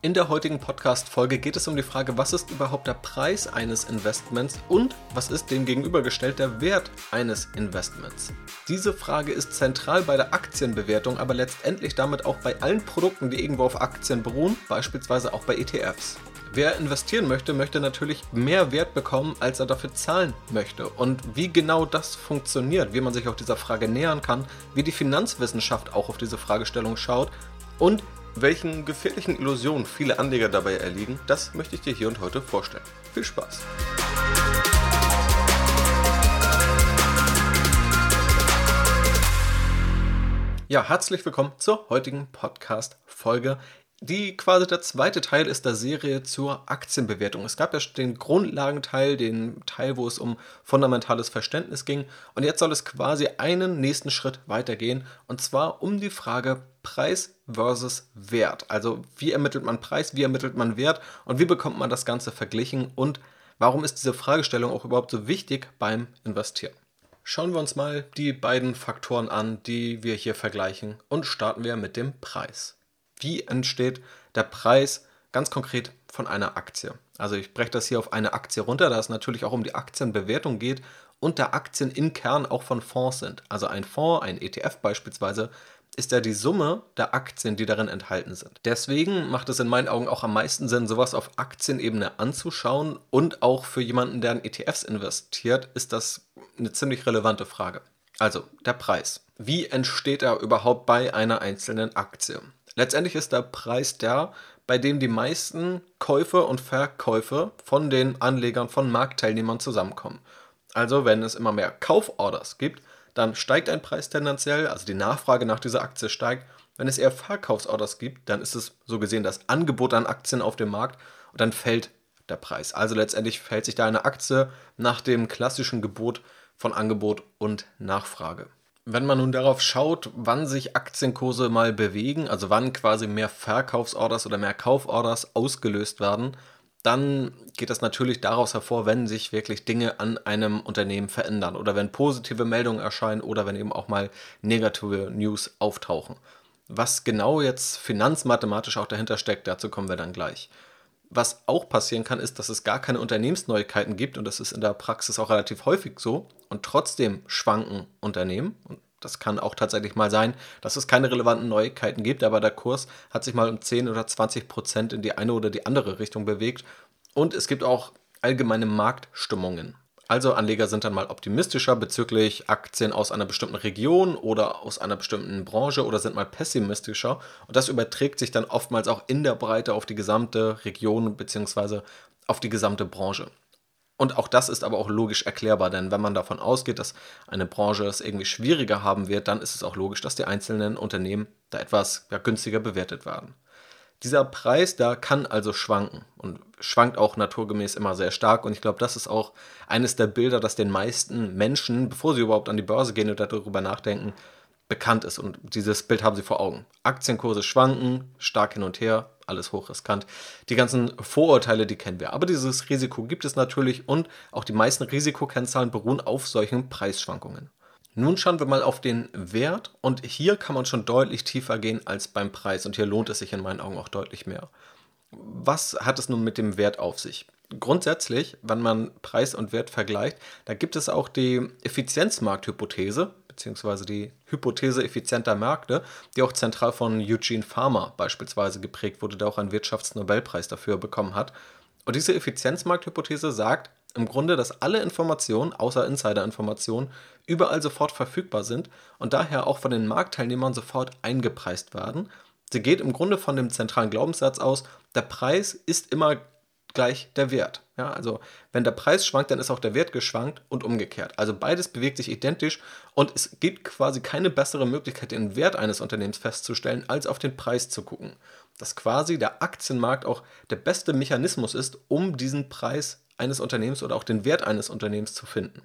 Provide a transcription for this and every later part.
In der heutigen Podcast-Folge geht es um die Frage, was ist überhaupt der Preis eines Investments und was ist dem gegenübergestellt der Wert eines Investments. Diese Frage ist zentral bei der Aktienbewertung, aber letztendlich damit auch bei allen Produkten, die irgendwo auf Aktien beruhen, beispielsweise auch bei ETFs. Wer investieren möchte, möchte natürlich mehr Wert bekommen, als er dafür zahlen möchte. Und wie genau das funktioniert, wie man sich auch dieser Frage nähern kann, wie die Finanzwissenschaft auch auf diese Fragestellung schaut und welchen gefährlichen Illusionen viele Anleger dabei erliegen, das möchte ich dir hier und heute vorstellen. Viel Spaß! Ja, herzlich willkommen zur heutigen Podcast-Folge die quasi der zweite Teil ist der Serie zur Aktienbewertung. Es gab ja den Grundlagenteil, den Teil, wo es um fundamentales Verständnis ging. Und jetzt soll es quasi einen nächsten Schritt weitergehen. Und zwar um die Frage Preis versus Wert. Also wie ermittelt man Preis, wie ermittelt man Wert und wie bekommt man das Ganze verglichen und warum ist diese Fragestellung auch überhaupt so wichtig beim Investieren. Schauen wir uns mal die beiden Faktoren an, die wir hier vergleichen und starten wir mit dem Preis wie entsteht der Preis ganz konkret von einer Aktie. Also ich breche das hier auf eine Aktie runter, da es natürlich auch um die Aktienbewertung geht und da Aktien im Kern auch von Fonds sind. Also ein Fonds, ein ETF beispielsweise, ist ja die Summe der Aktien, die darin enthalten sind. Deswegen macht es in meinen Augen auch am meisten Sinn, sowas auf Aktienebene anzuschauen und auch für jemanden, der in ETFs investiert, ist das eine ziemlich relevante Frage. Also der Preis. Wie entsteht er überhaupt bei einer einzelnen Aktie? Letztendlich ist der Preis der, bei dem die meisten Käufe und Verkäufe von den Anlegern, von Marktteilnehmern zusammenkommen. Also wenn es immer mehr Kauforders gibt, dann steigt ein Preis tendenziell, also die Nachfrage nach dieser Aktie steigt. Wenn es eher Verkaufsorders gibt, dann ist es so gesehen das Angebot an Aktien auf dem Markt und dann fällt der Preis. Also letztendlich verhält sich da eine Aktie nach dem klassischen Gebot von Angebot und Nachfrage. Wenn man nun darauf schaut, wann sich Aktienkurse mal bewegen, also wann quasi mehr Verkaufsorders oder mehr Kauforders ausgelöst werden, dann geht das natürlich daraus hervor, wenn sich wirklich Dinge an einem Unternehmen verändern oder wenn positive Meldungen erscheinen oder wenn eben auch mal negative News auftauchen. Was genau jetzt finanzmathematisch auch dahinter steckt, dazu kommen wir dann gleich. Was auch passieren kann, ist, dass es gar keine Unternehmensneuigkeiten gibt und das ist in der Praxis auch relativ häufig so und trotzdem schwanken Unternehmen und das kann auch tatsächlich mal sein, dass es keine relevanten Neuigkeiten gibt, aber der Kurs hat sich mal um 10 oder 20 Prozent in die eine oder die andere Richtung bewegt und es gibt auch allgemeine Marktstimmungen. Also Anleger sind dann mal optimistischer bezüglich Aktien aus einer bestimmten Region oder aus einer bestimmten Branche oder sind mal pessimistischer. Und das überträgt sich dann oftmals auch in der Breite auf die gesamte Region bzw. auf die gesamte Branche. Und auch das ist aber auch logisch erklärbar, denn wenn man davon ausgeht, dass eine Branche es irgendwie schwieriger haben wird, dann ist es auch logisch, dass die einzelnen Unternehmen da etwas ja, günstiger bewertet werden. Dieser Preis, der kann also schwanken und schwankt auch naturgemäß immer sehr stark. Und ich glaube, das ist auch eines der Bilder, das den meisten Menschen, bevor sie überhaupt an die Börse gehen oder darüber nachdenken, bekannt ist. Und dieses Bild haben sie vor Augen. Aktienkurse schwanken, stark hin und her, alles hochriskant. Die ganzen Vorurteile, die kennen wir. Aber dieses Risiko gibt es natürlich und auch die meisten Risikokennzahlen beruhen auf solchen Preisschwankungen. Nun schauen wir mal auf den Wert und hier kann man schon deutlich tiefer gehen als beim Preis und hier lohnt es sich in meinen Augen auch deutlich mehr. Was hat es nun mit dem Wert auf sich? Grundsätzlich, wenn man Preis und Wert vergleicht, da gibt es auch die Effizienzmarkthypothese, beziehungsweise die Hypothese effizienter Märkte, die auch zentral von Eugene Farmer beispielsweise geprägt wurde, der auch einen Wirtschaftsnobelpreis dafür bekommen hat. Und diese Effizienzmarkthypothese sagt, im Grunde, dass alle Informationen, außer Insider-Informationen, überall sofort verfügbar sind und daher auch von den Marktteilnehmern sofort eingepreist werden. Sie geht im Grunde von dem zentralen Glaubenssatz aus, der Preis ist immer gleich der Wert. Ja, also wenn der Preis schwankt, dann ist auch der Wert geschwankt und umgekehrt. Also beides bewegt sich identisch und es gibt quasi keine bessere Möglichkeit, den Wert eines Unternehmens festzustellen, als auf den Preis zu gucken. Dass quasi der Aktienmarkt auch der beste Mechanismus ist, um diesen Preis eines Unternehmens oder auch den Wert eines Unternehmens zu finden.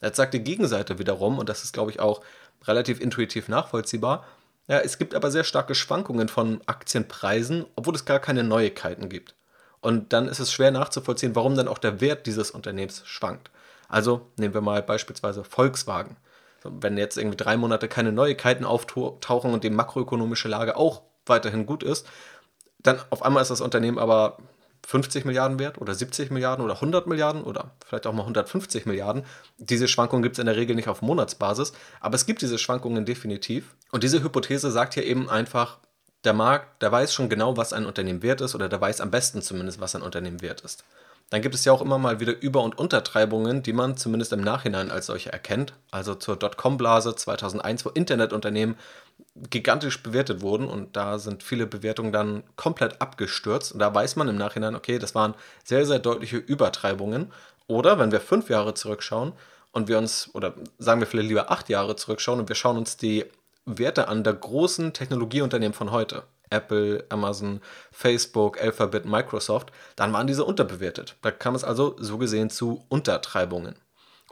Jetzt sagt die Gegenseite wiederum, und das ist, glaube ich, auch relativ intuitiv nachvollziehbar, ja, es gibt aber sehr starke Schwankungen von Aktienpreisen, obwohl es gar keine Neuigkeiten gibt. Und dann ist es schwer nachzuvollziehen, warum dann auch der Wert dieses Unternehmens schwankt. Also nehmen wir mal beispielsweise Volkswagen. Wenn jetzt irgendwie drei Monate keine Neuigkeiten auftauchen und die makroökonomische Lage auch weiterhin gut ist, dann auf einmal ist das Unternehmen aber 50 Milliarden wert oder 70 Milliarden oder 100 Milliarden oder vielleicht auch mal 150 Milliarden. Diese Schwankungen gibt es in der Regel nicht auf Monatsbasis, aber es gibt diese Schwankungen definitiv. Und diese Hypothese sagt hier eben einfach, der Markt, der weiß schon genau, was ein Unternehmen wert ist oder der weiß am besten zumindest, was ein Unternehmen wert ist. Dann gibt es ja auch immer mal wieder Über- und Untertreibungen, die man zumindest im Nachhinein als solche erkennt. Also zur Dotcom-Blase 2001, wo Internetunternehmen gigantisch bewertet wurden und da sind viele Bewertungen dann komplett abgestürzt. Und da weiß man im Nachhinein, okay, das waren sehr, sehr deutliche Übertreibungen. Oder wenn wir fünf Jahre zurückschauen und wir uns, oder sagen wir vielleicht lieber acht Jahre zurückschauen und wir schauen uns die Werte an der großen Technologieunternehmen von heute, Apple, Amazon, Facebook, Alphabet, Microsoft, dann waren diese unterbewertet. Da kam es also so gesehen zu Untertreibungen.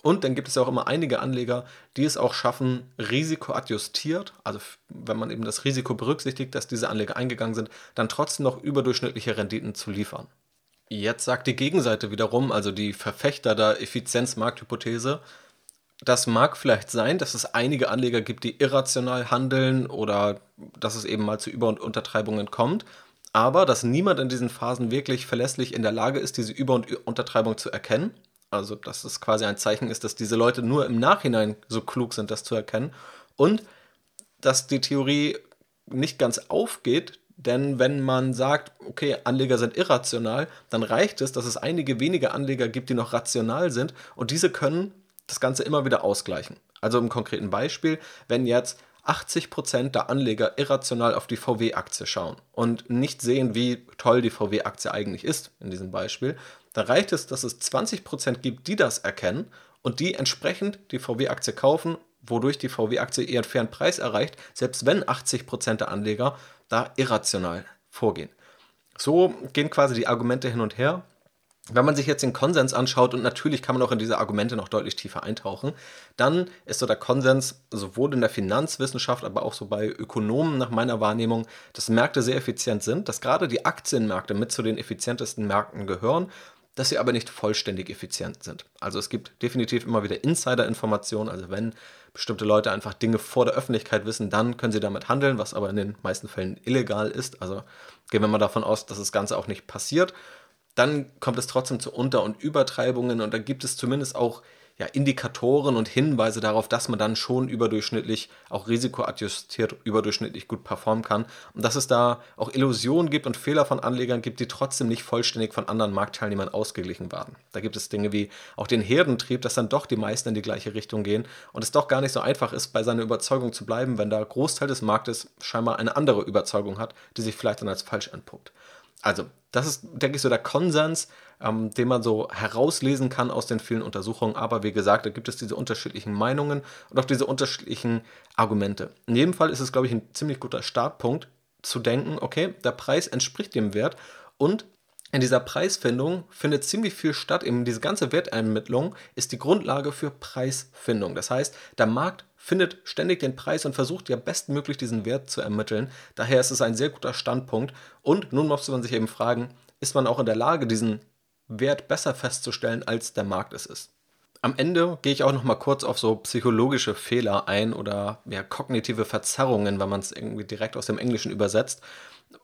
Und dann gibt es ja auch immer einige Anleger, die es auch schaffen, risikoadjustiert, also wenn man eben das Risiko berücksichtigt, dass diese Anleger eingegangen sind, dann trotzdem noch überdurchschnittliche Renditen zu liefern. Jetzt sagt die Gegenseite wiederum, also die Verfechter der Effizienzmarkthypothese, das mag vielleicht sein, dass es einige Anleger gibt, die irrational handeln oder dass es eben mal zu Über- und Untertreibungen kommt, aber dass niemand in diesen Phasen wirklich verlässlich in der Lage ist, diese Über- und Untertreibung zu erkennen. Also, dass es quasi ein Zeichen ist, dass diese Leute nur im Nachhinein so klug sind, das zu erkennen. Und dass die Theorie nicht ganz aufgeht, denn wenn man sagt, okay, Anleger sind irrational, dann reicht es, dass es einige wenige Anleger gibt, die noch rational sind und diese können das Ganze immer wieder ausgleichen. Also im konkreten Beispiel, wenn jetzt 80% der Anleger irrational auf die VW-Aktie schauen und nicht sehen, wie toll die VW-Aktie eigentlich ist, in diesem Beispiel, dann reicht es, dass es 20% gibt, die das erkennen und die entsprechend die VW-Aktie kaufen, wodurch die VW-Aktie ihren fairen Preis erreicht, selbst wenn 80% der Anleger da irrational vorgehen. So gehen quasi die Argumente hin und her wenn man sich jetzt den Konsens anschaut, und natürlich kann man auch in diese Argumente noch deutlich tiefer eintauchen, dann ist so der Konsens sowohl in der Finanzwissenschaft, aber auch so bei Ökonomen nach meiner Wahrnehmung, dass Märkte sehr effizient sind, dass gerade die Aktienmärkte mit zu den effizientesten Märkten gehören, dass sie aber nicht vollständig effizient sind. Also es gibt definitiv immer wieder Insider-Informationen, also wenn bestimmte Leute einfach Dinge vor der Öffentlichkeit wissen, dann können sie damit handeln, was aber in den meisten Fällen illegal ist. Also gehen wir mal davon aus, dass das Ganze auch nicht passiert dann kommt es trotzdem zu Unter- und Übertreibungen und da gibt es zumindest auch ja, Indikatoren und Hinweise darauf, dass man dann schon überdurchschnittlich, auch risikoadjustiert überdurchschnittlich gut performen kann und dass es da auch Illusionen gibt und Fehler von Anlegern gibt, die trotzdem nicht vollständig von anderen Marktteilnehmern ausgeglichen werden. Da gibt es Dinge wie auch den Herdentrieb, dass dann doch die meisten in die gleiche Richtung gehen und es doch gar nicht so einfach ist, bei seiner Überzeugung zu bleiben, wenn der Großteil des Marktes scheinbar eine andere Überzeugung hat, die sich vielleicht dann als falsch entpuppt. Also, das ist, denke ich, so der Konsens, ähm, den man so herauslesen kann aus den vielen Untersuchungen. Aber wie gesagt, da gibt es diese unterschiedlichen Meinungen und auch diese unterschiedlichen Argumente. In jedem Fall ist es, glaube ich, ein ziemlich guter Startpunkt zu denken, okay, der Preis entspricht dem Wert und in dieser Preisfindung findet ziemlich viel statt. Eben diese ganze Wertermittlung ist die Grundlage für Preisfindung. Das heißt, der Markt findet ständig den Preis und versucht ja bestmöglich diesen Wert zu ermitteln. Daher ist es ein sehr guter Standpunkt. Und nun muss man sich eben fragen, ist man auch in der Lage, diesen Wert besser festzustellen, als der Markt es ist? Am Ende gehe ich auch noch mal kurz auf so psychologische Fehler ein oder ja, kognitive Verzerrungen, wenn man es irgendwie direkt aus dem Englischen übersetzt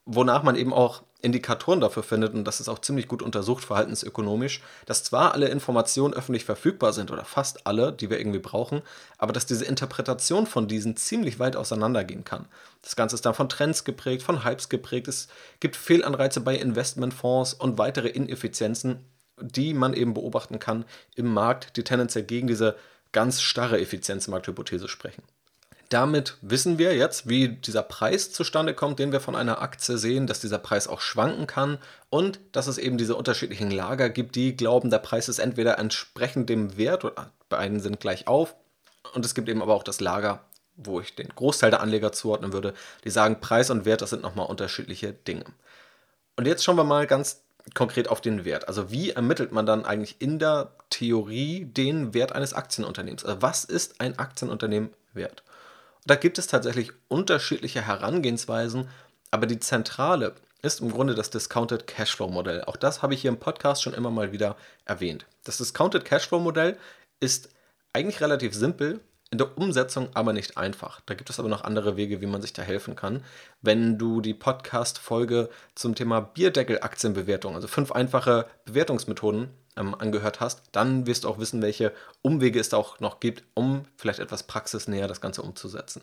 wonach man eben auch Indikatoren dafür findet, und das ist auch ziemlich gut untersucht, verhaltensökonomisch, dass zwar alle Informationen öffentlich verfügbar sind oder fast alle, die wir irgendwie brauchen, aber dass diese Interpretation von diesen ziemlich weit auseinandergehen kann. Das Ganze ist dann von Trends geprägt, von Hypes geprägt, es gibt Fehlanreize bei Investmentfonds und weitere Ineffizienzen, die man eben beobachten kann im Markt, die tendenziell gegen diese ganz starre Effizienzmarkthypothese sprechen. Damit wissen wir jetzt, wie dieser Preis zustande kommt, den wir von einer Aktie sehen, dass dieser Preis auch schwanken kann und dass es eben diese unterschiedlichen Lager gibt, die glauben, der Preis ist entweder entsprechend dem Wert oder bei einen sind gleich auf. Und es gibt eben aber auch das Lager, wo ich den Großteil der Anleger zuordnen würde, die sagen, Preis und Wert, das sind nochmal unterschiedliche Dinge. Und jetzt schauen wir mal ganz konkret auf den Wert. Also wie ermittelt man dann eigentlich in der Theorie den Wert eines Aktienunternehmens? Also was ist ein Aktienunternehmen wert? Da gibt es tatsächlich unterschiedliche Herangehensweisen, aber die zentrale ist im Grunde das Discounted Cashflow Modell. Auch das habe ich hier im Podcast schon immer mal wieder erwähnt. Das Discounted Cashflow Modell ist eigentlich relativ simpel. In der Umsetzung aber nicht einfach. Da gibt es aber noch andere Wege, wie man sich da helfen kann. Wenn du die Podcast-Folge zum Thema Bierdeckel-Aktienbewertung, also fünf einfache Bewertungsmethoden, ähm, angehört hast, dann wirst du auch wissen, welche Umwege es da auch noch gibt, um vielleicht etwas praxisnäher das Ganze umzusetzen.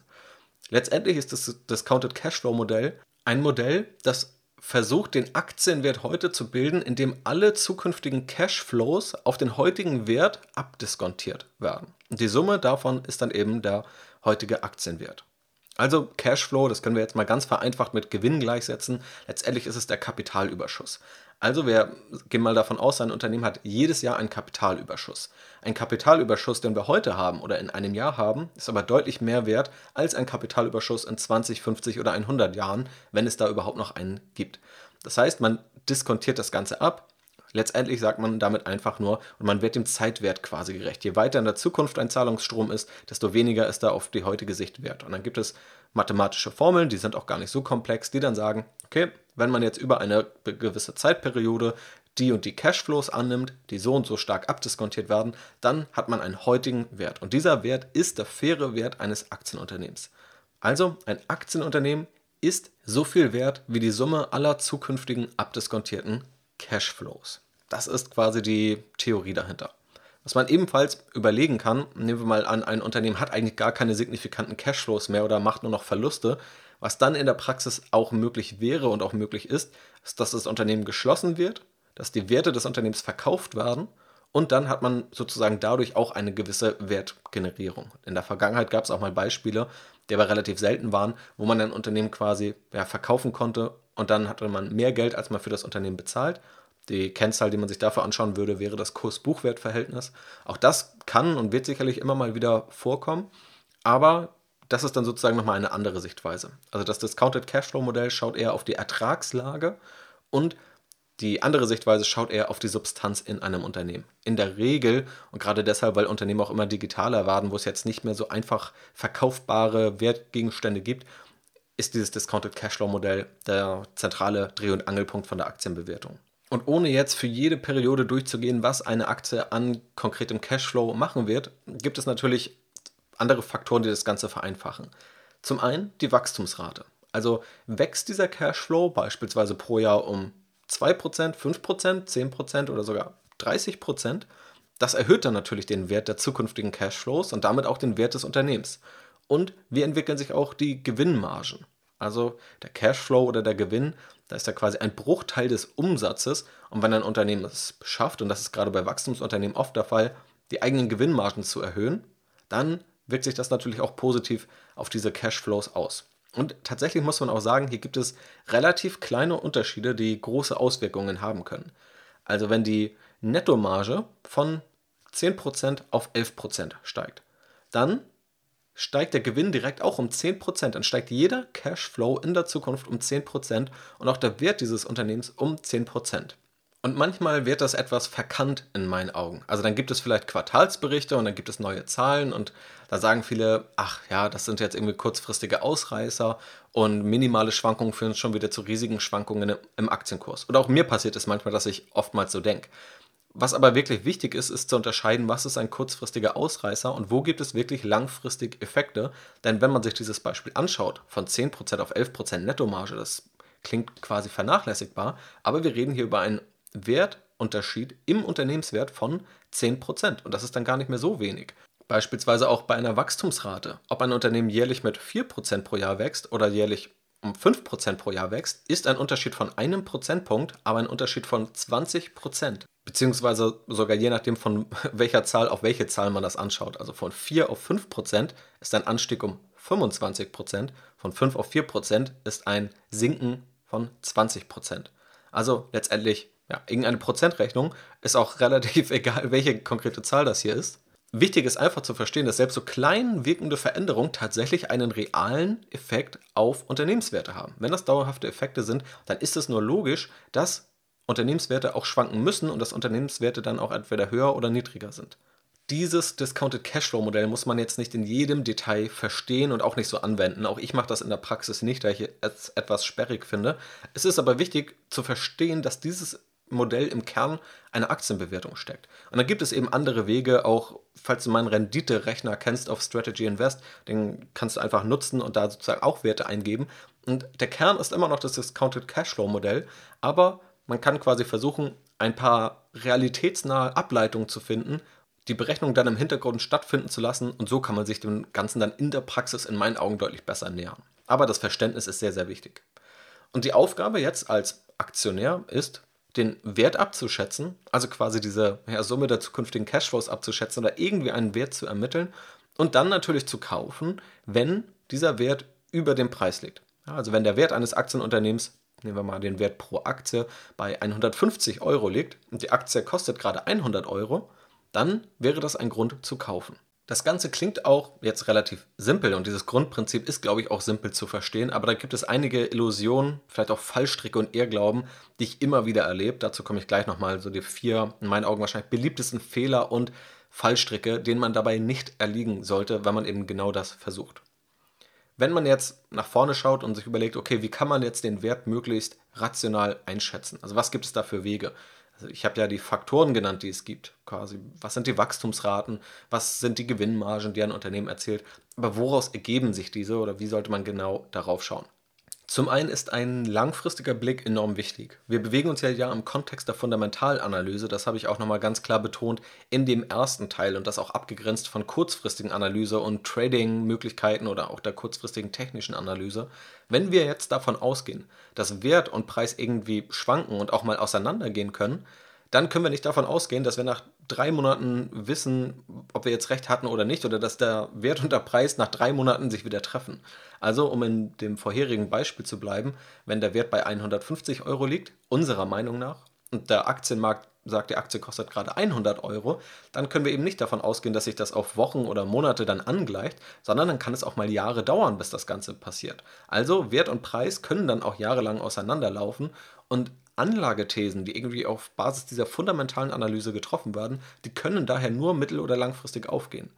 Letztendlich ist das Discounted Cashflow Modell ein Modell, das versucht, den Aktienwert heute zu bilden, indem alle zukünftigen Cashflows auf den heutigen Wert abdiskontiert werden. Die Summe davon ist dann eben der heutige Aktienwert. Also Cashflow, das können wir jetzt mal ganz vereinfacht mit Gewinn gleichsetzen. Letztendlich ist es der Kapitalüberschuss. Also wir gehen mal davon aus, ein Unternehmen hat jedes Jahr einen Kapitalüberschuss. Ein Kapitalüberschuss, den wir heute haben oder in einem Jahr haben, ist aber deutlich mehr wert als ein Kapitalüberschuss in 20, 50 oder 100 Jahren, wenn es da überhaupt noch einen gibt. Das heißt, man diskontiert das Ganze ab. Letztendlich sagt man damit einfach nur, und man wird dem Zeitwert quasi gerecht. Je weiter in der Zukunft ein Zahlungsstrom ist, desto weniger ist da auf die heutige Sicht wert. Und dann gibt es mathematische Formeln, die sind auch gar nicht so komplex, die dann sagen, okay, wenn man jetzt über eine gewisse Zeitperiode die und die Cashflows annimmt, die so und so stark abdiskontiert werden, dann hat man einen heutigen Wert. Und dieser Wert ist der faire Wert eines Aktienunternehmens. Also ein Aktienunternehmen ist so viel wert wie die Summe aller zukünftigen abdiskontierten Cashflows. Das ist quasi die Theorie dahinter. Was man ebenfalls überlegen kann, nehmen wir mal an, ein Unternehmen hat eigentlich gar keine signifikanten Cashflows mehr oder macht nur noch Verluste, was dann in der Praxis auch möglich wäre und auch möglich ist, ist, dass das Unternehmen geschlossen wird, dass die Werte des Unternehmens verkauft werden und dann hat man sozusagen dadurch auch eine gewisse Wertgenerierung. In der Vergangenheit gab es auch mal Beispiele, die aber relativ selten waren, wo man ein Unternehmen quasi ja, verkaufen konnte und dann hatte man mehr Geld, als man für das Unternehmen bezahlt. Die Kennzahl, die man sich dafür anschauen würde, wäre das Kurs-Buchwert-Verhältnis. Auch das kann und wird sicherlich immer mal wieder vorkommen, aber das ist dann sozusagen nochmal eine andere Sichtweise. Also das Discounted Cashflow Modell schaut eher auf die Ertragslage und die andere Sichtweise schaut eher auf die Substanz in einem Unternehmen. In der Regel, und gerade deshalb, weil Unternehmen auch immer digitaler werden, wo es jetzt nicht mehr so einfach verkaufbare Wertgegenstände gibt, ist dieses Discounted Cashflow Modell der zentrale Dreh- und Angelpunkt von der Aktienbewertung. Und ohne jetzt für jede Periode durchzugehen, was eine Aktie an konkretem Cashflow machen wird, gibt es natürlich andere Faktoren, die das Ganze vereinfachen. Zum einen die Wachstumsrate. Also wächst dieser Cashflow beispielsweise pro Jahr um 2%, 5%, 10% oder sogar 30%, das erhöht dann natürlich den Wert der zukünftigen Cashflows und damit auch den Wert des Unternehmens. Und wie entwickeln sich auch die Gewinnmargen? Also der Cashflow oder der Gewinn, da ist ja quasi ein Bruchteil des Umsatzes. Und wenn ein Unternehmen es schafft, und das ist gerade bei Wachstumsunternehmen oft der Fall, die eigenen Gewinnmargen zu erhöhen, dann wirkt sich das natürlich auch positiv auf diese Cashflows aus. Und tatsächlich muss man auch sagen, hier gibt es relativ kleine Unterschiede, die große Auswirkungen haben können. Also wenn die Nettomarge von 10% auf 11% steigt, dann steigt der Gewinn direkt auch um 10%. Dann steigt jeder Cashflow in der Zukunft um 10% und auch der Wert dieses Unternehmens um 10%. Und manchmal wird das etwas verkannt in meinen Augen. Also dann gibt es vielleicht Quartalsberichte und dann gibt es neue Zahlen und da sagen viele, ach ja, das sind jetzt irgendwie kurzfristige Ausreißer und minimale Schwankungen führen schon wieder zu riesigen Schwankungen im Aktienkurs. Oder auch mir passiert es manchmal, dass ich oftmals so denke. Was aber wirklich wichtig ist, ist zu unterscheiden, was ist ein kurzfristiger Ausreißer und wo gibt es wirklich langfristig Effekte. Denn wenn man sich dieses Beispiel anschaut, von 10% auf 11% Nettomarge, das klingt quasi vernachlässigbar, aber wir reden hier über einen Wertunterschied im Unternehmenswert von 10%. Und das ist dann gar nicht mehr so wenig. Beispielsweise auch bei einer Wachstumsrate. Ob ein Unternehmen jährlich mit 4% pro Jahr wächst oder jährlich um 5% pro Jahr wächst, ist ein Unterschied von einem Prozentpunkt, aber ein Unterschied von 20%. Beziehungsweise sogar je nachdem, von welcher Zahl auf welche Zahl man das anschaut. Also von 4 auf 5% ist ein Anstieg um 25%, von 5 auf 4% ist ein Sinken von 20%. Also letztendlich ja, irgendeine Prozentrechnung ist auch relativ egal, welche konkrete Zahl das hier ist. Wichtig ist einfach zu verstehen, dass selbst so klein wirkende Veränderungen tatsächlich einen realen Effekt auf Unternehmenswerte haben. Wenn das dauerhafte Effekte sind, dann ist es nur logisch, dass Unternehmenswerte auch schwanken müssen und dass Unternehmenswerte dann auch entweder höher oder niedriger sind. Dieses Discounted Cashflow Modell muss man jetzt nicht in jedem Detail verstehen und auch nicht so anwenden. Auch ich mache das in der Praxis nicht, da ich es etwas sperrig finde. Es ist aber wichtig zu verstehen, dass dieses Modell im Kern eine Aktienbewertung steckt. Und dann gibt es eben andere Wege, auch falls du meinen Rendite-Rechner kennst auf Strategy Invest, den kannst du einfach nutzen und da sozusagen auch Werte eingeben. Und der Kern ist immer noch das Discounted Cashflow-Modell, aber man kann quasi versuchen, ein paar realitätsnahe Ableitungen zu finden, die Berechnung dann im Hintergrund stattfinden zu lassen und so kann man sich dem Ganzen dann in der Praxis in meinen Augen deutlich besser nähern. Aber das Verständnis ist sehr, sehr wichtig. Und die Aufgabe jetzt als Aktionär ist, den Wert abzuschätzen, also quasi diese ja, Summe der zukünftigen Cashflows abzuschätzen oder irgendwie einen Wert zu ermitteln und dann natürlich zu kaufen, wenn dieser Wert über dem Preis liegt. Ja, also wenn der Wert eines Aktienunternehmens, nehmen wir mal den Wert pro Aktie, bei 150 Euro liegt und die Aktie kostet gerade 100 Euro, dann wäre das ein Grund zu kaufen. Das Ganze klingt auch jetzt relativ simpel und dieses Grundprinzip ist, glaube ich, auch simpel zu verstehen, aber da gibt es einige Illusionen, vielleicht auch Fallstricke und Irrglauben, die ich immer wieder erlebe. Dazu komme ich gleich nochmal, so die vier, in meinen Augen wahrscheinlich beliebtesten Fehler und Fallstricke, denen man dabei nicht erliegen sollte, wenn man eben genau das versucht. Wenn man jetzt nach vorne schaut und sich überlegt, okay, wie kann man jetzt den Wert möglichst rational einschätzen? Also was gibt es da für Wege? Also ich habe ja die Faktoren genannt, die es gibt. Quasi, was sind die Wachstumsraten, was sind die Gewinnmargen, die ein Unternehmen erzielt. Aber woraus ergeben sich diese oder wie sollte man genau darauf schauen? Zum einen ist ein langfristiger Blick enorm wichtig. Wir bewegen uns ja, ja im Kontext der Fundamentalanalyse, das habe ich auch nochmal ganz klar betont in dem ersten Teil und das auch abgegrenzt von kurzfristigen Analyse und Trading-Möglichkeiten oder auch der kurzfristigen technischen Analyse. Wenn wir jetzt davon ausgehen, dass Wert und Preis irgendwie schwanken und auch mal auseinandergehen können, dann können wir nicht davon ausgehen, dass wir nach drei Monaten wissen, ob wir jetzt recht hatten oder nicht, oder dass der Wert und der Preis nach drei Monaten sich wieder treffen. Also, um in dem vorherigen Beispiel zu bleiben, wenn der Wert bei 150 Euro liegt, unserer Meinung nach, und der Aktienmarkt sagt, die Aktie kostet gerade 100 Euro, dann können wir eben nicht davon ausgehen, dass sich das auf Wochen oder Monate dann angleicht, sondern dann kann es auch mal Jahre dauern, bis das Ganze passiert. Also Wert und Preis können dann auch jahrelang auseinanderlaufen und Anlagethesen, die irgendwie auf Basis dieser fundamentalen Analyse getroffen werden, die können daher nur mittel- oder langfristig aufgehen.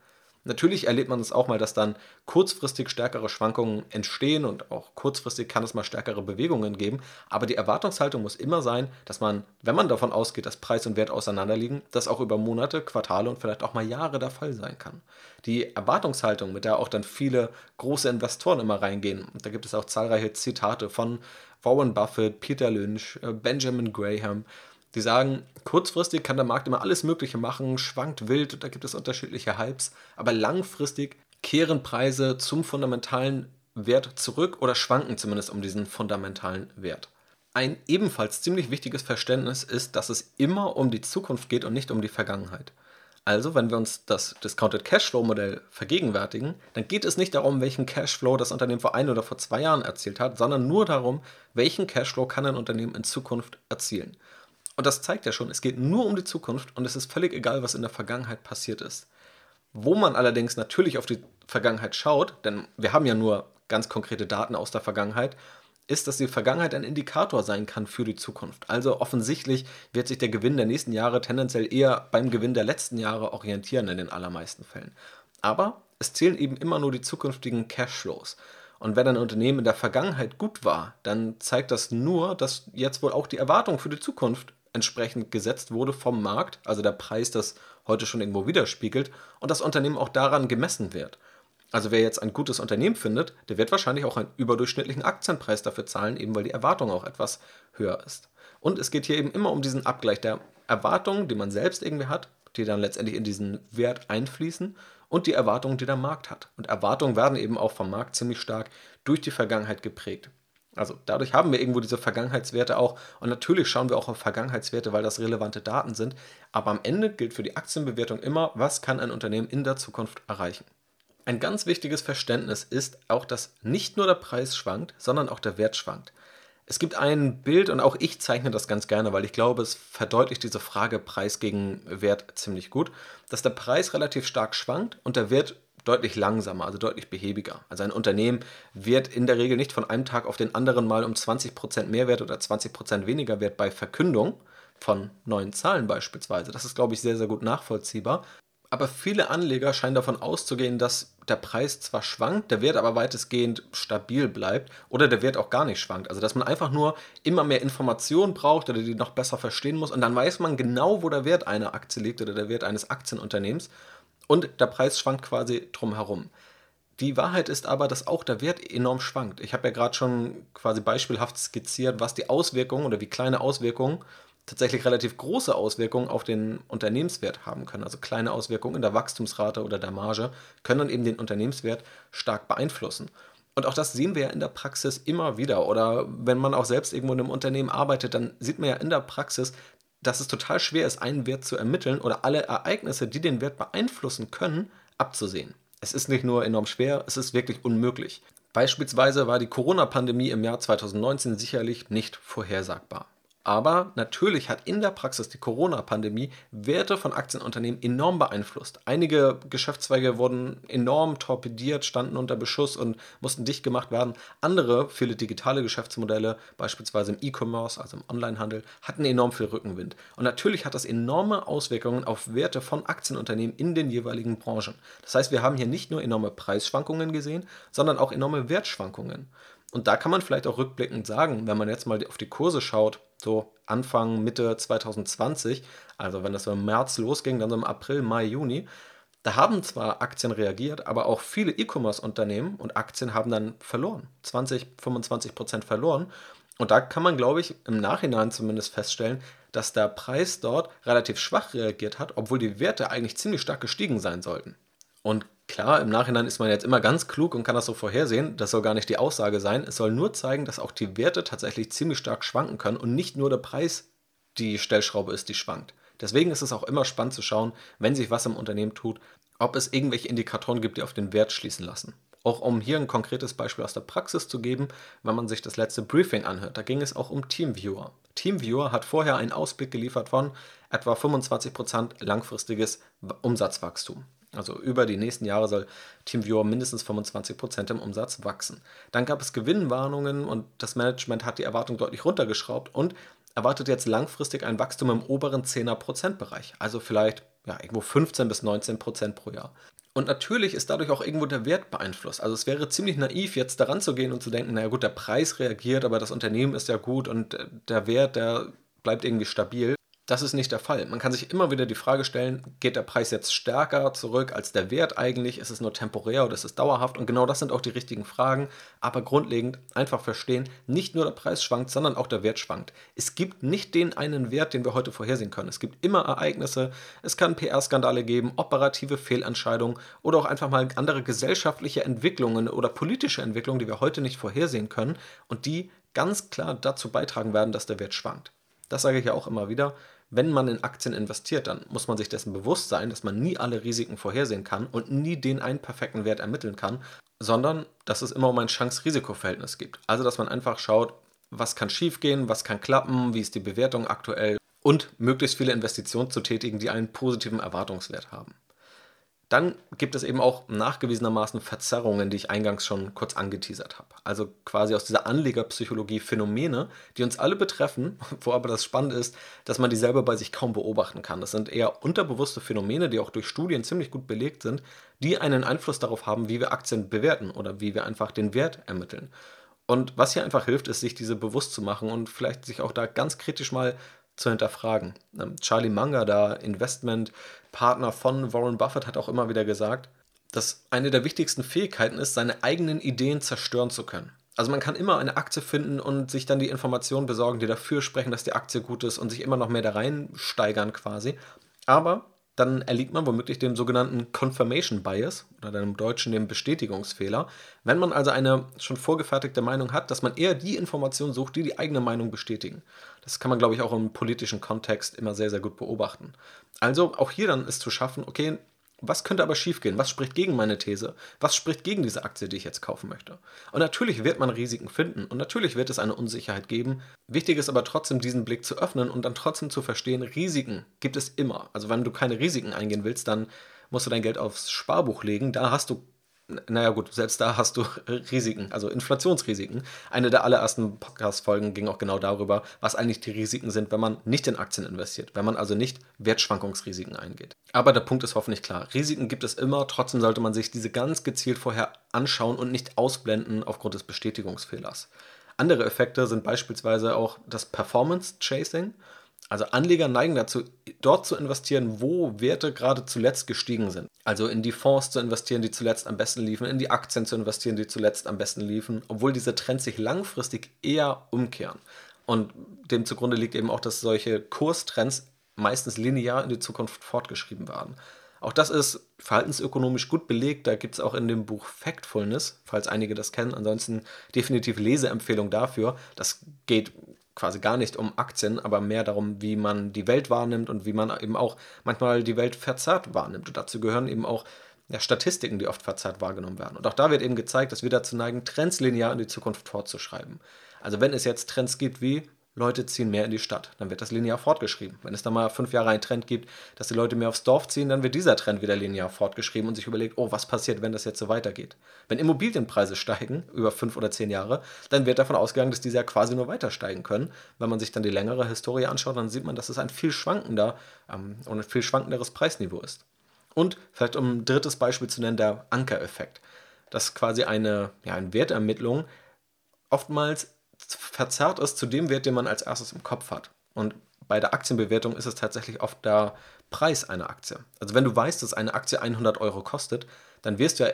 Natürlich erlebt man es auch mal, dass dann kurzfristig stärkere Schwankungen entstehen und auch kurzfristig kann es mal stärkere Bewegungen geben, aber die Erwartungshaltung muss immer sein, dass man, wenn man davon ausgeht, dass Preis und Wert auseinanderliegen, das auch über Monate, Quartale und vielleicht auch mal Jahre der Fall sein kann. Die Erwartungshaltung, mit der auch dann viele große Investoren immer reingehen, und da gibt es auch zahlreiche Zitate von Warren Buffett, Peter Lynch, äh, Benjamin Graham, die sagen, kurzfristig kann der Markt immer alles Mögliche machen, schwankt wild, und da gibt es unterschiedliche Hypes, aber langfristig kehren Preise zum fundamentalen Wert zurück oder schwanken zumindest um diesen fundamentalen Wert. Ein ebenfalls ziemlich wichtiges Verständnis ist, dass es immer um die Zukunft geht und nicht um die Vergangenheit. Also, wenn wir uns das Discounted Cashflow Modell vergegenwärtigen, dann geht es nicht darum, welchen Cashflow das Unternehmen vor ein oder vor zwei Jahren erzielt hat, sondern nur darum, welchen Cashflow kann ein Unternehmen in Zukunft erzielen. Und das zeigt ja schon, es geht nur um die Zukunft und es ist völlig egal, was in der Vergangenheit passiert ist. Wo man allerdings natürlich auf die Vergangenheit schaut, denn wir haben ja nur ganz konkrete Daten aus der Vergangenheit, ist, dass die Vergangenheit ein Indikator sein kann für die Zukunft. Also offensichtlich wird sich der Gewinn der nächsten Jahre tendenziell eher beim Gewinn der letzten Jahre orientieren in den allermeisten Fällen. Aber es zählen eben immer nur die zukünftigen Cashflows. Und wenn ein Unternehmen in der Vergangenheit gut war, dann zeigt das nur, dass jetzt wohl auch die Erwartung für die Zukunft entsprechend gesetzt wurde vom Markt, also der Preis das heute schon irgendwo widerspiegelt, und das Unternehmen auch daran gemessen wird. Also wer jetzt ein gutes Unternehmen findet, der wird wahrscheinlich auch einen überdurchschnittlichen Aktienpreis dafür zahlen, eben weil die Erwartung auch etwas höher ist. Und es geht hier eben immer um diesen Abgleich der Erwartungen, die man selbst irgendwie hat, die dann letztendlich in diesen Wert einfließen und die Erwartungen, die der Markt hat. Und Erwartungen werden eben auch vom Markt ziemlich stark durch die Vergangenheit geprägt. Also dadurch haben wir irgendwo diese Vergangenheitswerte auch. Und natürlich schauen wir auch auf Vergangenheitswerte, weil das relevante Daten sind. Aber am Ende gilt für die Aktienbewertung immer, was kann ein Unternehmen in der Zukunft erreichen. Ein ganz wichtiges Verständnis ist auch, dass nicht nur der Preis schwankt, sondern auch der Wert schwankt. Es gibt ein Bild und auch ich zeichne das ganz gerne, weil ich glaube, es verdeutlicht diese Frage Preis gegen Wert ziemlich gut, dass der Preis relativ stark schwankt und der Wert deutlich langsamer, also deutlich behäbiger. Also ein Unternehmen wird in der Regel nicht von einem Tag auf den anderen mal um 20% mehr Wert oder 20% weniger Wert bei Verkündung von neuen Zahlen beispielsweise. Das ist, glaube ich, sehr, sehr gut nachvollziehbar. Aber viele Anleger scheinen davon auszugehen, dass der Preis zwar schwankt, der Wert aber weitestgehend stabil bleibt oder der Wert auch gar nicht schwankt. Also dass man einfach nur immer mehr Informationen braucht oder die noch besser verstehen muss und dann weiß man genau, wo der Wert einer Aktie liegt oder der Wert eines Aktienunternehmens und der Preis schwankt quasi drumherum. Die Wahrheit ist aber, dass auch der Wert enorm schwankt. Ich habe ja gerade schon quasi beispielhaft skizziert, was die Auswirkungen oder wie kleine Auswirkungen tatsächlich relativ große Auswirkungen auf den Unternehmenswert haben können. Also kleine Auswirkungen in der Wachstumsrate oder der Marge können dann eben den Unternehmenswert stark beeinflussen. Und auch das sehen wir ja in der Praxis immer wieder. Oder wenn man auch selbst irgendwo in einem Unternehmen arbeitet, dann sieht man ja in der Praxis, dass es total schwer ist, einen Wert zu ermitteln oder alle Ereignisse, die den Wert beeinflussen können, abzusehen. Es ist nicht nur enorm schwer, es ist wirklich unmöglich. Beispielsweise war die Corona-Pandemie im Jahr 2019 sicherlich nicht vorhersagbar. Aber natürlich hat in der Praxis die Corona-Pandemie Werte von Aktienunternehmen enorm beeinflusst. Einige Geschäftszweige wurden enorm torpediert, standen unter Beschuss und mussten dicht gemacht werden. Andere, viele digitale Geschäftsmodelle, beispielsweise im E-Commerce, also im Onlinehandel, hatten enorm viel Rückenwind. Und natürlich hat das enorme Auswirkungen auf Werte von Aktienunternehmen in den jeweiligen Branchen. Das heißt, wir haben hier nicht nur enorme Preisschwankungen gesehen, sondern auch enorme Wertschwankungen. Und da kann man vielleicht auch rückblickend sagen, wenn man jetzt mal auf die Kurse schaut, so Anfang, Mitte 2020, also wenn das so im März losging, dann so im April, Mai, Juni, da haben zwar Aktien reagiert, aber auch viele E-Commerce-Unternehmen und Aktien haben dann verloren. 20, 25 Prozent verloren. Und da kann man, glaube ich, im Nachhinein zumindest feststellen, dass der Preis dort relativ schwach reagiert hat, obwohl die Werte eigentlich ziemlich stark gestiegen sein sollten. Und klar, im Nachhinein ist man jetzt immer ganz klug und kann das so vorhersehen. Das soll gar nicht die Aussage sein. Es soll nur zeigen, dass auch die Werte tatsächlich ziemlich stark schwanken können und nicht nur der Preis die Stellschraube ist, die schwankt. Deswegen ist es auch immer spannend zu schauen, wenn sich was im Unternehmen tut, ob es irgendwelche Indikatoren gibt, die auf den Wert schließen lassen. Auch um hier ein konkretes Beispiel aus der Praxis zu geben, wenn man sich das letzte Briefing anhört, da ging es auch um Teamviewer. Teamviewer hat vorher einen Ausblick geliefert von etwa 25% langfristiges Umsatzwachstum. Also über die nächsten Jahre soll TeamViewer mindestens 25% im Umsatz wachsen. Dann gab es Gewinnwarnungen und das Management hat die Erwartung deutlich runtergeschraubt und erwartet jetzt langfristig ein Wachstum im oberen 10er Bereich. Also vielleicht ja, irgendwo 15 bis 19% pro Jahr. Und natürlich ist dadurch auch irgendwo der Wert beeinflusst. Also es wäre ziemlich naiv, jetzt daran zu gehen und zu denken, naja gut, der Preis reagiert, aber das Unternehmen ist ja gut und der Wert, der bleibt irgendwie stabil. Das ist nicht der Fall. Man kann sich immer wieder die Frage stellen, geht der Preis jetzt stärker zurück als der Wert eigentlich? Ist es nur temporär oder ist es dauerhaft? Und genau das sind auch die richtigen Fragen. Aber grundlegend einfach verstehen, nicht nur der Preis schwankt, sondern auch der Wert schwankt. Es gibt nicht den einen Wert, den wir heute vorhersehen können. Es gibt immer Ereignisse, es kann PR-Skandale geben, operative Fehlentscheidungen oder auch einfach mal andere gesellschaftliche Entwicklungen oder politische Entwicklungen, die wir heute nicht vorhersehen können und die ganz klar dazu beitragen werden, dass der Wert schwankt. Das sage ich ja auch immer wieder wenn man in Aktien investiert, dann muss man sich dessen bewusst sein, dass man nie alle Risiken vorhersehen kann und nie den einen perfekten Wert ermitteln kann, sondern dass es immer um ein Chance-Risiko-Verhältnis gibt. Also, dass man einfach schaut, was kann schiefgehen, was kann klappen, wie ist die Bewertung aktuell und möglichst viele Investitionen zu tätigen, die einen positiven Erwartungswert haben. Dann gibt es eben auch nachgewiesenermaßen Verzerrungen, die ich eingangs schon kurz angeteasert habe. Also quasi aus dieser Anlegerpsychologie Phänomene, die uns alle betreffen, wo aber das Spannende ist, dass man die selber bei sich kaum beobachten kann. Das sind eher unterbewusste Phänomene, die auch durch Studien ziemlich gut belegt sind, die einen Einfluss darauf haben, wie wir Aktien bewerten oder wie wir einfach den Wert ermitteln. Und was hier einfach hilft, ist, sich diese bewusst zu machen und vielleicht sich auch da ganz kritisch mal zu hinterfragen. Ähm, Charlie Munger, der Investmentpartner von Warren Buffett, hat auch immer wieder gesagt, dass eine der wichtigsten Fähigkeiten ist, seine eigenen Ideen zerstören zu können. Also man kann immer eine Aktie finden und sich dann die Informationen besorgen, die dafür sprechen, dass die Aktie gut ist und sich immer noch mehr da reinsteigern quasi. Aber dann erliegt man womöglich dem sogenannten Confirmation Bias oder im Deutschen dem Bestätigungsfehler. Wenn man also eine schon vorgefertigte Meinung hat, dass man eher die Informationen sucht, die die eigene Meinung bestätigen. Das kann man, glaube ich, auch im politischen Kontext immer sehr, sehr gut beobachten. Also auch hier dann ist zu schaffen, okay, was könnte aber schiefgehen? Was spricht gegen meine These? Was spricht gegen diese Aktie, die ich jetzt kaufen möchte? Und natürlich wird man Risiken finden und natürlich wird es eine Unsicherheit geben. Wichtig ist aber trotzdem, diesen Blick zu öffnen und dann trotzdem zu verstehen, Risiken gibt es immer. Also wenn du keine Risiken eingehen willst, dann musst du dein Geld aufs Sparbuch legen. Da hast du naja gut, selbst da hast du Risiken, also Inflationsrisiken. Eine der allerersten Podcast-Folgen ging auch genau darüber, was eigentlich die Risiken sind, wenn man nicht in Aktien investiert, wenn man also nicht Wertschwankungsrisiken eingeht. Aber der Punkt ist hoffentlich klar. Risiken gibt es immer, trotzdem sollte man sich diese ganz gezielt vorher anschauen und nicht ausblenden aufgrund des Bestätigungsfehlers. Andere Effekte sind beispielsweise auch das Performance Chasing. Also Anleger neigen dazu, dort zu investieren, wo Werte gerade zuletzt gestiegen sind. Also in die Fonds zu investieren, die zuletzt am besten liefen, in die Aktien zu investieren, die zuletzt am besten liefen, obwohl diese Trends sich langfristig eher umkehren. Und dem zugrunde liegt eben auch, dass solche Kurstrends meistens linear in die Zukunft fortgeschrieben werden. Auch das ist verhaltensökonomisch gut belegt. Da gibt es auch in dem Buch Factfulness, falls einige das kennen. Ansonsten definitiv Leseempfehlung dafür. Das geht quasi gar nicht um Aktien, aber mehr darum, wie man die Welt wahrnimmt und wie man eben auch manchmal die Welt verzerrt wahrnimmt. Und dazu gehören eben auch ja, Statistiken, die oft verzerrt wahrgenommen werden. Und auch da wird eben gezeigt, dass wir dazu neigen, Trends linear in die Zukunft fortzuschreiben. Also wenn es jetzt Trends gibt wie Leute ziehen mehr in die Stadt. Dann wird das linear fortgeschrieben. Wenn es da mal fünf Jahre einen Trend gibt, dass die Leute mehr aufs Dorf ziehen, dann wird dieser Trend wieder linear fortgeschrieben und sich überlegt, oh, was passiert, wenn das jetzt so weitergeht? Wenn Immobilienpreise steigen über fünf oder zehn Jahre, dann wird davon ausgegangen, dass diese ja quasi nur weiter steigen können. Wenn man sich dann die längere Historie anschaut, dann sieht man, dass es ein viel schwankender ähm, und ein viel schwankenderes Preisniveau ist. Und vielleicht um ein drittes Beispiel zu nennen, der Ankereffekt. Das ist quasi eine, ja, eine Wertermittlung oftmals verzerrt ist zu dem Wert, den man als erstes im Kopf hat. Und bei der Aktienbewertung ist es tatsächlich oft der Preis einer Aktie. Also wenn du weißt, dass eine Aktie 100 Euro kostet, dann wirst du ja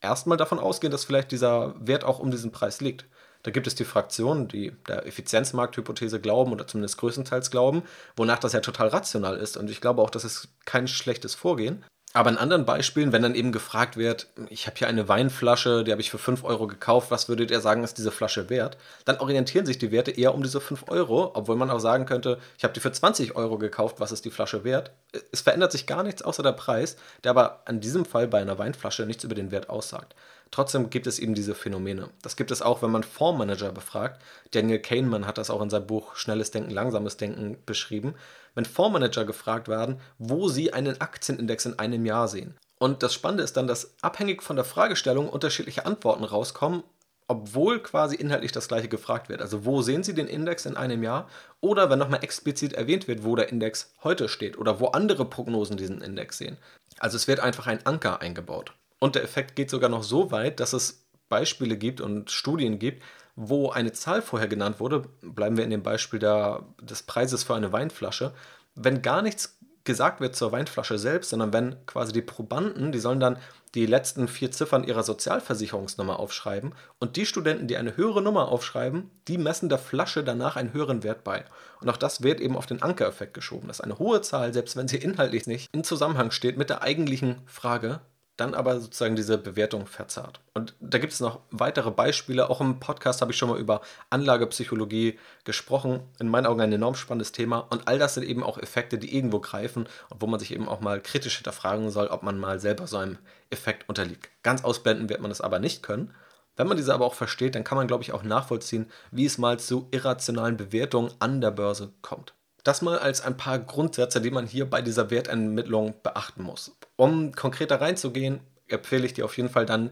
erstmal davon ausgehen, dass vielleicht dieser Wert auch um diesen Preis liegt. Da gibt es die Fraktionen, die der Effizienzmarkthypothese glauben oder zumindest größtenteils glauben, wonach das ja total rational ist. Und ich glaube auch, das ist kein schlechtes Vorgehen. Aber in anderen Beispielen, wenn dann eben gefragt wird, ich habe hier eine Weinflasche, die habe ich für 5 Euro gekauft, was würdet ihr sagen, ist diese Flasche wert? Dann orientieren sich die Werte eher um diese 5 Euro, obwohl man auch sagen könnte, ich habe die für 20 Euro gekauft, was ist die Flasche wert? Es verändert sich gar nichts außer der Preis, der aber in diesem Fall bei einer Weinflasche nichts über den Wert aussagt. Trotzdem gibt es eben diese Phänomene. Das gibt es auch, wenn man Fondsmanager befragt. Daniel Kahneman hat das auch in seinem Buch Schnelles Denken, Langsames Denken beschrieben. Wenn Fondsmanager gefragt werden, wo sie einen Aktienindex in einem Jahr sehen. Und das Spannende ist dann, dass abhängig von der Fragestellung unterschiedliche Antworten rauskommen, obwohl quasi inhaltlich das gleiche gefragt wird. Also wo sehen Sie den Index in einem Jahr? Oder wenn nochmal explizit erwähnt wird, wo der Index heute steht oder wo andere Prognosen diesen Index sehen. Also es wird einfach ein Anker eingebaut. Und der Effekt geht sogar noch so weit, dass es Beispiele gibt und Studien gibt, wo eine Zahl vorher genannt wurde, bleiben wir in dem Beispiel der, des Preises für eine Weinflasche, wenn gar nichts gesagt wird zur Weinflasche selbst, sondern wenn quasi die Probanden, die sollen dann die letzten vier Ziffern ihrer Sozialversicherungsnummer aufschreiben und die Studenten, die eine höhere Nummer aufschreiben, die messen der Flasche danach einen höheren Wert bei. Und auch das wird eben auf den Ankereffekt geschoben, dass eine hohe Zahl, selbst wenn sie inhaltlich nicht in Zusammenhang steht mit der eigentlichen Frage, dann aber sozusagen diese Bewertung verzerrt. Und da gibt es noch weitere Beispiele. Auch im Podcast habe ich schon mal über Anlagepsychologie gesprochen. In meinen Augen ein enorm spannendes Thema. Und all das sind eben auch Effekte, die irgendwo greifen und wo man sich eben auch mal kritisch hinterfragen soll, ob man mal selber so einem Effekt unterliegt. Ganz ausblenden wird man das aber nicht können. Wenn man diese aber auch versteht, dann kann man, glaube ich, auch nachvollziehen, wie es mal zu irrationalen Bewertungen an der Börse kommt. Das mal als ein paar Grundsätze, die man hier bei dieser Wertermittlung beachten muss. Um konkreter reinzugehen, empfehle ich dir auf jeden Fall dann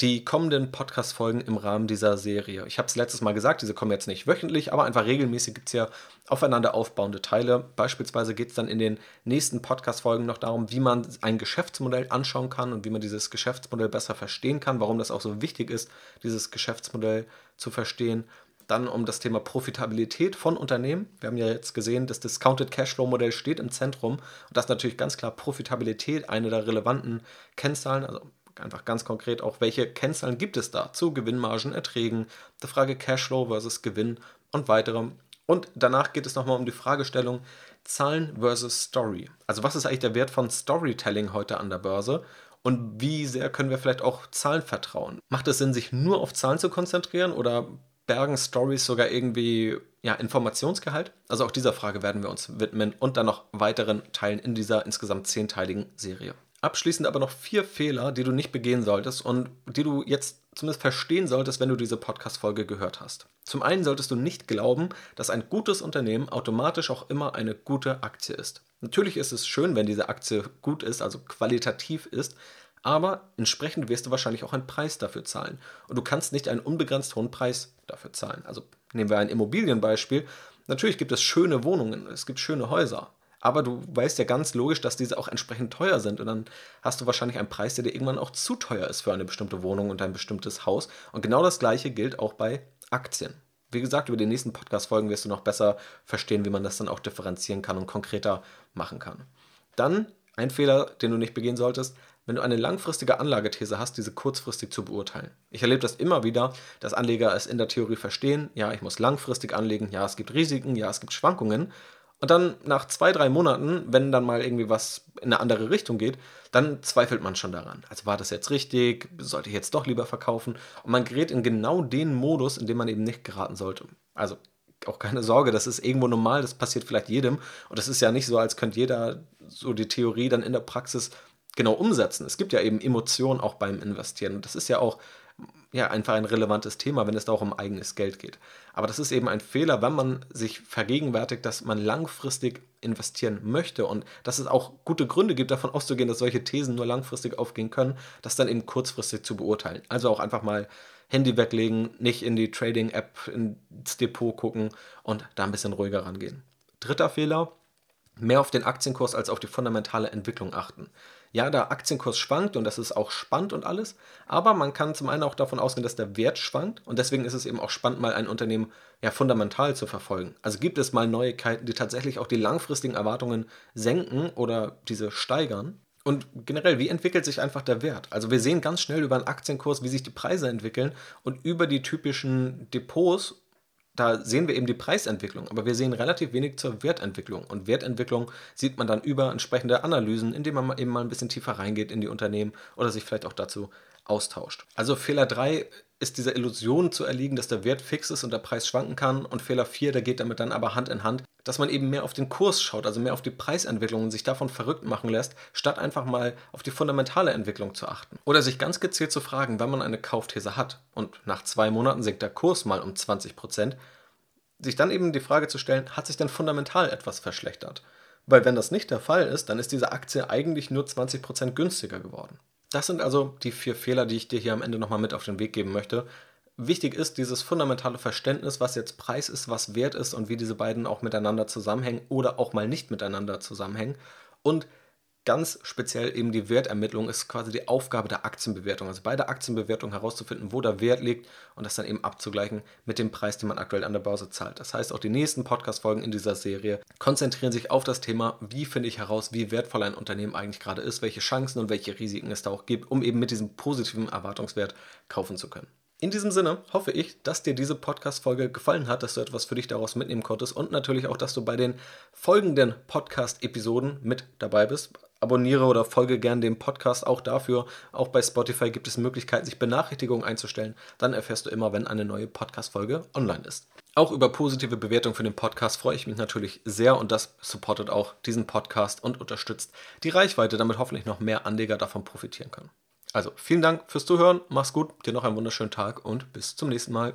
die kommenden Podcast-Folgen im Rahmen dieser Serie. Ich habe es letztes Mal gesagt, diese kommen jetzt nicht wöchentlich, aber einfach regelmäßig gibt es ja aufeinander aufbauende Teile. Beispielsweise geht es dann in den nächsten Podcast-Folgen noch darum, wie man ein Geschäftsmodell anschauen kann und wie man dieses Geschäftsmodell besser verstehen kann, warum das auch so wichtig ist, dieses Geschäftsmodell zu verstehen. Dann um das Thema Profitabilität von Unternehmen. Wir haben ja jetzt gesehen, das Discounted Cashflow Modell steht im Zentrum. Und das ist natürlich ganz klar Profitabilität, eine der relevanten Kennzahlen. Also einfach ganz konkret auch, welche Kennzahlen gibt es da zu Gewinnmargen, Erträgen, der Frage Cashflow versus Gewinn und weiterem. Und danach geht es nochmal um die Fragestellung Zahlen versus Story. Also was ist eigentlich der Wert von Storytelling heute an der Börse? Und wie sehr können wir vielleicht auch Zahlen vertrauen? Macht es Sinn, sich nur auf Zahlen zu konzentrieren oder bergen Stories sogar irgendwie ja, Informationsgehalt? Also auch dieser Frage werden wir uns widmen und dann noch weiteren Teilen in dieser insgesamt zehnteiligen Serie. Abschließend aber noch vier Fehler, die du nicht begehen solltest und die du jetzt zumindest verstehen solltest, wenn du diese Podcast-Folge gehört hast. Zum einen solltest du nicht glauben, dass ein gutes Unternehmen automatisch auch immer eine gute Aktie ist. Natürlich ist es schön, wenn diese Aktie gut ist, also qualitativ ist, Aber entsprechend wirst du wahrscheinlich auch einen Preis dafür zahlen. Und du kannst nicht einen unbegrenzt hohen Preis dafür zahlen. Also nehmen wir ein Immobilienbeispiel. Natürlich gibt es schöne Wohnungen, es gibt schöne Häuser. Aber du weißt ja ganz logisch, dass diese auch entsprechend teuer sind. Und dann hast du wahrscheinlich einen Preis, der dir irgendwann auch zu teuer ist für eine bestimmte Wohnung und ein bestimmtes Haus. Und genau das gleiche gilt auch bei Aktien. Wie gesagt, über die nächsten Podcast-Folgen wirst du noch besser verstehen, wie man das dann auch differenzieren kann und konkreter machen kann. Dann ein Fehler, den du nicht begehen solltest, wenn du eine langfristige Anlagethese hast, diese kurzfristig zu beurteilen. Ich erlebe das immer wieder, dass Anleger es in der Theorie verstehen, ja, ich muss langfristig anlegen, ja, es gibt Risiken, ja, es gibt Schwankungen. Und dann nach zwei, drei Monaten, wenn dann mal irgendwie was in eine andere Richtung geht, dann zweifelt man schon daran. Also war das jetzt richtig? Sollte ich jetzt doch lieber verkaufen? Und man gerät in genau den Modus, in dem man eben nicht geraten sollte. Also auch keine Sorge, das ist irgendwo normal, das passiert vielleicht jedem. Und das ist ja nicht so, als könnte jeder so die Theorie dann in der Praxis genau umsetzen. Es gibt ja eben Emotionen auch beim Investieren. Und das ist ja auch ja, einfach ein relevantes Thema, wenn es da auch um eigenes Geld geht. Aber das ist eben ein Fehler, wenn man sich vergegenwärtigt, dass man langfristig investieren möchte und dass es auch gute Gründe gibt, davon auszugehen, dass solche Thesen nur langfristig aufgehen können, das dann eben kurzfristig zu beurteilen. Also auch einfach mal Handy weglegen, nicht in die Trading-App ins Depot gucken und da ein bisschen ruhiger rangehen. Dritter Fehler, mehr auf den Aktienkurs als auf die fundamentale Entwicklung achten. Ja, der Aktienkurs schwankt und das ist auch spannend und alles, aber man kann zum einen auch davon ausgehen, dass der Wert schwankt und deswegen ist es eben auch spannend, mal ein Unternehmen ja fundamental zu verfolgen. Also gibt es mal Neuigkeiten, die tatsächlich auch die langfristigen Erwartungen senken oder diese steigern. Und generell, wie entwickelt sich einfach der Wert? Also wir sehen ganz schnell über einen Aktienkurs, wie sich die Preise entwickeln und über die typischen Depots da sehen wir eben die Preisentwicklung, aber wir sehen relativ wenig zur Wertentwicklung. Und Wertentwicklung sieht man dann über entsprechende Analysen, indem man eben mal ein bisschen tiefer reingeht in die Unternehmen oder sich vielleicht auch dazu austauscht. Also Fehler 3 ist dieser Illusion zu erliegen, dass der Wert fix ist und der Preis schwanken kann. Und Fehler 4, der geht damit dann aber Hand in Hand, dass man eben mehr auf den Kurs schaut, also mehr auf die Preisentwicklung und sich davon verrückt machen lässt, statt einfach mal auf die fundamentale Entwicklung zu achten. Oder sich ganz gezielt zu fragen, wenn man eine Kaufthese hat und nach zwei Monaten sinkt der Kurs mal um 20 Prozent, sich dann eben die Frage zu stellen, hat sich denn fundamental etwas verschlechtert? Weil wenn das nicht der Fall ist, dann ist diese Aktie eigentlich nur 20 Prozent günstiger geworden. Das sind also die vier Fehler, die ich dir hier am Ende nochmal mit auf den Weg geben möchte. Wichtig ist dieses fundamentale Verständnis, was jetzt Preis ist, was Wert ist und wie diese beiden auch miteinander zusammenhängen oder auch mal nicht miteinander zusammenhängen. Und ganz speziell eben die Wertermittlung ist quasi die Aufgabe der Aktienbewertung. Also bei der Aktienbewertung herauszufinden, wo der Wert liegt und das dann eben abzugleichen mit dem Preis, den man aktuell an der Börse zahlt. Das heißt, auch die nächsten Podcast-Folgen in dieser Serie konzentrieren sich auf das Thema, wie finde ich heraus, wie wertvoll ein Unternehmen eigentlich gerade ist, welche Chancen und welche Risiken es da auch gibt, um eben mit diesem positiven Erwartungswert kaufen zu können. In diesem Sinne hoffe ich, dass dir diese Podcast-Folge gefallen hat, dass du etwas für dich daraus mitnehmen konntest und natürlich auch, dass du bei den folgenden Podcast-Episoden mit dabei bist abonniere oder folge gern dem Podcast auch dafür. Auch bei Spotify gibt es Möglichkeiten, sich Benachrichtigungen einzustellen. Dann erfährst du immer, wenn eine neue Podcast-Folge online ist. Auch über positive Bewertungen für den Podcast freue ich mich natürlich sehr und das supportet auch diesen Podcast und unterstützt die Reichweite, damit hoffentlich noch mehr Anleger davon profitieren können. Also vielen Dank fürs Zuhören, mach's gut, dir noch einen wunderschönen Tag und bis zum nächsten Mal.